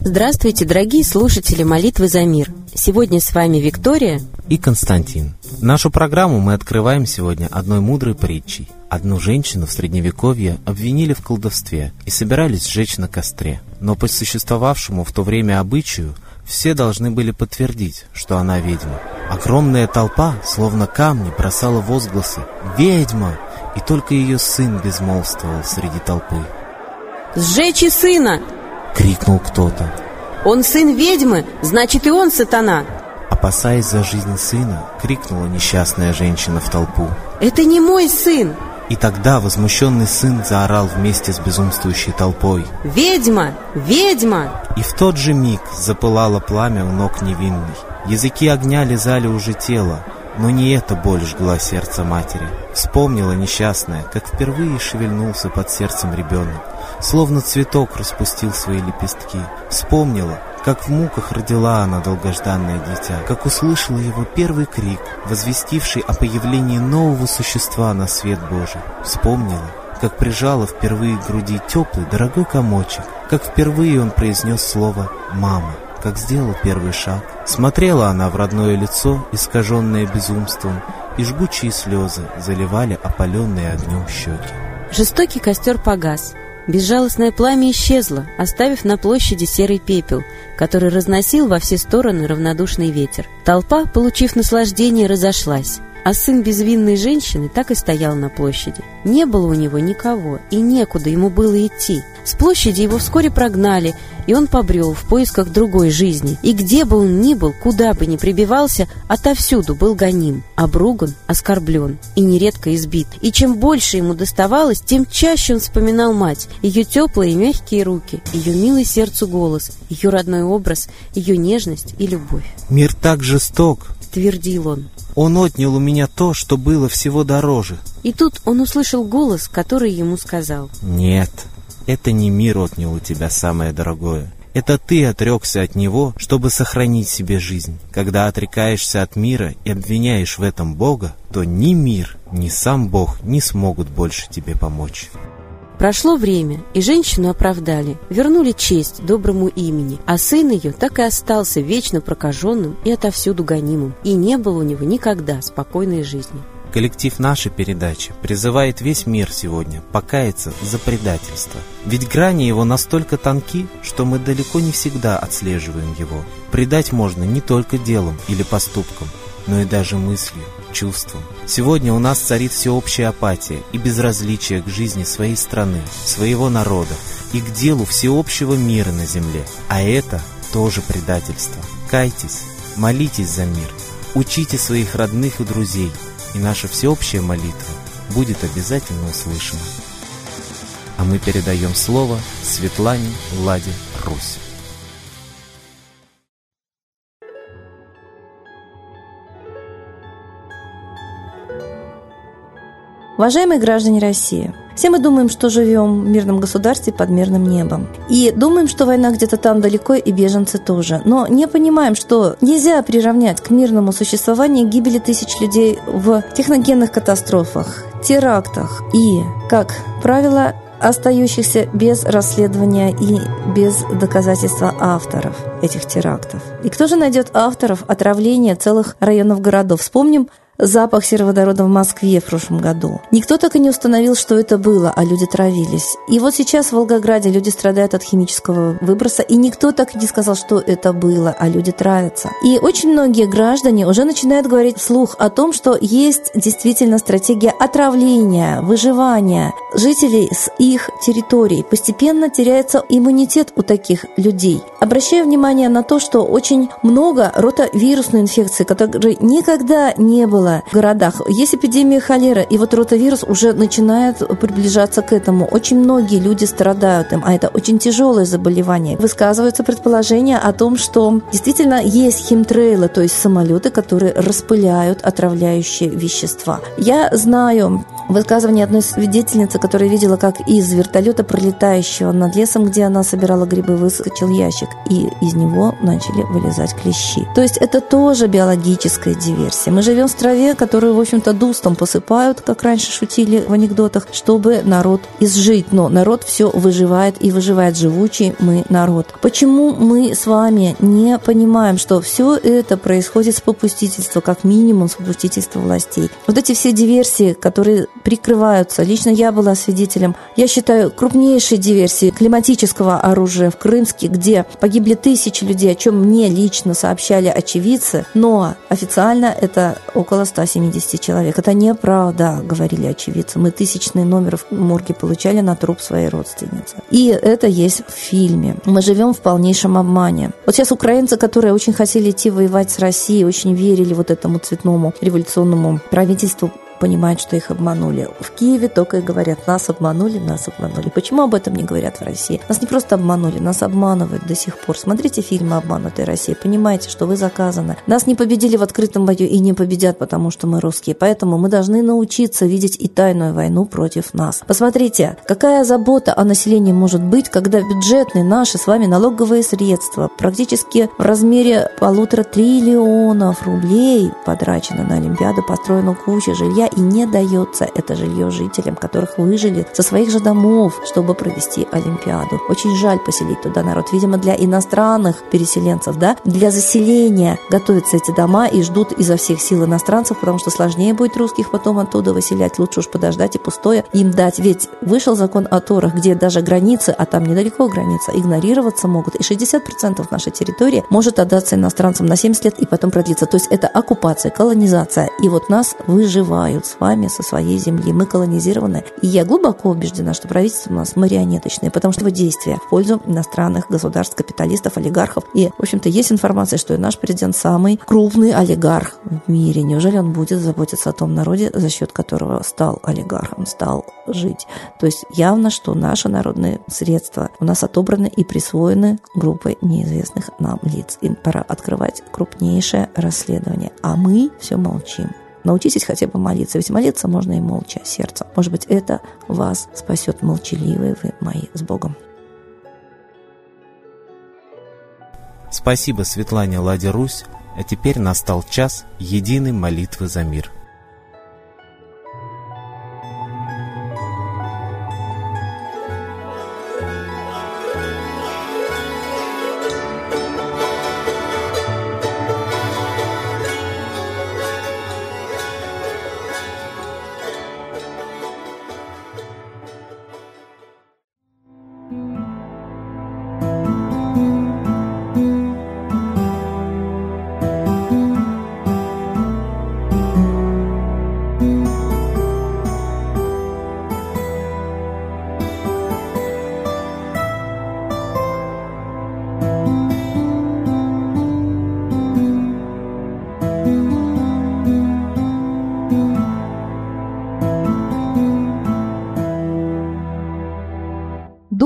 Здравствуйте, дорогие слушатели молитвы за мир. Сегодня с вами Виктория и Константин. Нашу программу мы открываем сегодня одной мудрой притчей. Одну женщину в Средневековье обвинили в колдовстве и собирались сжечь на костре. Но по существовавшему в то время обычаю все должны были подтвердить, что она ведьма. Огромная толпа, словно камни, бросала возгласы «Ведьма!» И только ее сын безмолвствовал среди толпы. «Сжечь и сына!» — крикнул кто-то. «Он сын ведьмы, значит и он сатана!» Опасаясь за жизнь сына, крикнула несчастная женщина в толпу. «Это не мой сын!» И тогда возмущенный сын заорал вместе с безумствующей толпой. «Ведьма! Ведьма!» И в тот же миг запылало пламя у ног невинной. Языки огня лизали уже тело, но не эта боль жгла сердце матери. Вспомнила несчастная, как впервые шевельнулся под сердцем ребенок, словно цветок распустил свои лепестки. Вспомнила, как в муках родила она долгожданное дитя, как услышала его первый крик, возвестивший о появлении нового существа на свет Божий. Вспомнила, как прижала впервые к груди теплый, дорогой комочек, как впервые он произнес слово «мама», как сделал первый шаг. Смотрела она в родное лицо, искаженное безумством, и жгучие слезы заливали опаленные огнем щеки. Жестокий костер погас. Безжалостное пламя исчезло, оставив на площади серый пепел, который разносил во все стороны равнодушный ветер. Толпа, получив наслаждение, разошлась а сын безвинной женщины так и стоял на площади. Не было у него никого, и некуда ему было идти. С площади его вскоре прогнали, и он побрел в поисках другой жизни. И где бы он ни был, куда бы ни прибивался, отовсюду был гоним, обруган, оскорблен и нередко избит. И чем больше ему доставалось, тем чаще он вспоминал мать, ее теплые и мягкие руки, ее милый сердцу голос, ее родной образ, ее нежность и любовь. «Мир так жесток!» — твердил он. Он отнял у меня то, что было всего дороже. И тут он услышал голос, который ему сказал. Нет, это не мир отнял у тебя самое дорогое. Это ты отрекся от него, чтобы сохранить себе жизнь. Когда отрекаешься от мира и обвиняешь в этом Бога, то ни мир, ни сам Бог не смогут больше тебе помочь. Прошло время, и женщину оправдали, вернули честь доброму имени, а сын ее так и остался вечно прокаженным и отовсюду гонимым, и не было у него никогда спокойной жизни. Коллектив нашей передачи призывает весь мир сегодня покаяться за предательство. Ведь грани его настолько тонки, что мы далеко не всегда отслеживаем его. Предать можно не только делом или поступком, но и даже мыслью, чувством. Сегодня у нас царит всеобщая апатия и безразличие к жизни своей страны, своего народа и к делу всеобщего мира на земле. А это тоже предательство. Кайтесь, молитесь за мир, учите своих родных и друзей, и наша всеобщая молитва будет обязательно услышана. А мы передаем слово Светлане Ладе Русь. Уважаемые граждане России, все мы думаем, что живем в мирном государстве под мирным небом. И думаем, что война где-то там далеко и беженцы тоже. Но не понимаем, что нельзя приравнять к мирному существованию гибели тысяч людей в техногенных катастрофах, терактах и, как правило, остающихся без расследования и без доказательства авторов этих терактов. И кто же найдет авторов отравления целых районов городов? Вспомним запах сероводорода в Москве в прошлом году. Никто так и не установил, что это было, а люди травились. И вот сейчас в Волгограде люди страдают от химического выброса, и никто так и не сказал, что это было, а люди травятся. И очень многие граждане уже начинают говорить вслух о том, что есть действительно стратегия отравления, выживания жителей с их территорий. Постепенно теряется иммунитет у таких людей. Обращаю внимание на то, что очень много ротавирусной инфекции, которой никогда не было в городах. Есть эпидемия холеры, и вот ротавирус уже начинает приближаться к этому. Очень многие люди страдают им, а это очень тяжелое заболевание. Высказываются предположения о том, что действительно есть химтрейлы, то есть самолеты, которые распыляют отравляющие вещества. Я знаю высказывание одной свидетельницы, которая видела, как из вертолета, пролетающего над лесом, где она собирала грибы, выскочил ящик, и из него начали вылезать клещи. То есть это тоже биологическая диверсия. Мы живем в траве, которую, в общем-то, дустом посыпают, как раньше шутили в анекдотах, чтобы народ изжить. Но народ все выживает и выживает живучий мы народ. Почему мы с вами не понимаем, что все это происходит с попустительства, как минимум с попустительства властей? Вот эти все диверсии, которые прикрываются. Лично я была свидетелем, я считаю, крупнейшей диверсии климатического оружия в Крымске, где погибли тысячи людей, о чем мне лично сообщали очевидцы, но официально это около 170 человек. Это неправда, говорили очевидцы. Мы тысячный номер в морге получали на труп своей родственницы. И это есть в фильме. Мы живем в полнейшем обмане. Вот сейчас украинцы, которые очень хотели идти воевать с Россией, очень верили вот этому цветному революционному правительству, понимают, что их обманули. В Киеве только и говорят, нас обманули, нас обманули. Почему об этом не говорят в России? Нас не просто обманули, нас обманывают до сих пор. Смотрите фильмы «Обманутая Россия», понимаете, что вы заказаны. Нас не победили в открытом бою и не победят, потому что мы русские. Поэтому мы должны научиться видеть и тайную войну против нас. Посмотрите, какая забота о населении может быть, когда бюджетные наши с вами налоговые средства практически в размере полутора триллионов рублей потрачены на Олимпиаду, построена куча жилья, и не дается это жилье жителям, которых выжили со своих же домов, чтобы провести Олимпиаду. Очень жаль поселить туда народ. Видимо, для иностранных переселенцев, да, для заселения готовятся эти дома и ждут изо всех сил иностранцев, потому что сложнее будет русских потом оттуда выселять. Лучше уж подождать и пустое им дать. Ведь вышел закон о Торах, где даже границы, а там недалеко граница, игнорироваться могут. И 60% нашей территории может отдаться иностранцам на 70 лет и потом продлиться. То есть это оккупация, колонизация. И вот нас выживают уходят с вами со своей земли. Мы колонизированы. И я глубоко убеждена, что правительство у нас марионеточное, потому что его действия в пользу иностранных государств, капиталистов, олигархов. И, в общем-то, есть информация, что и наш президент самый крупный олигарх в мире. Неужели он будет заботиться о том народе, за счет которого стал олигархом, стал жить? То есть явно, что наши народные средства у нас отобраны и присвоены группой неизвестных нам лиц. Им пора открывать крупнейшее расследование. А мы все молчим. Научитесь хотя бы молиться, ведь молиться можно и молча сердцем. Может быть, это вас спасет, молчаливые вы мои, с Богом. Спасибо Светлане Ладе Русь, а теперь настал час единой молитвы за мир.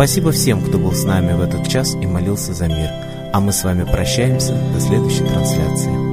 Спасибо всем, кто был с нами в этот час и молился за мир. А мы с вами прощаемся до следующей трансляции.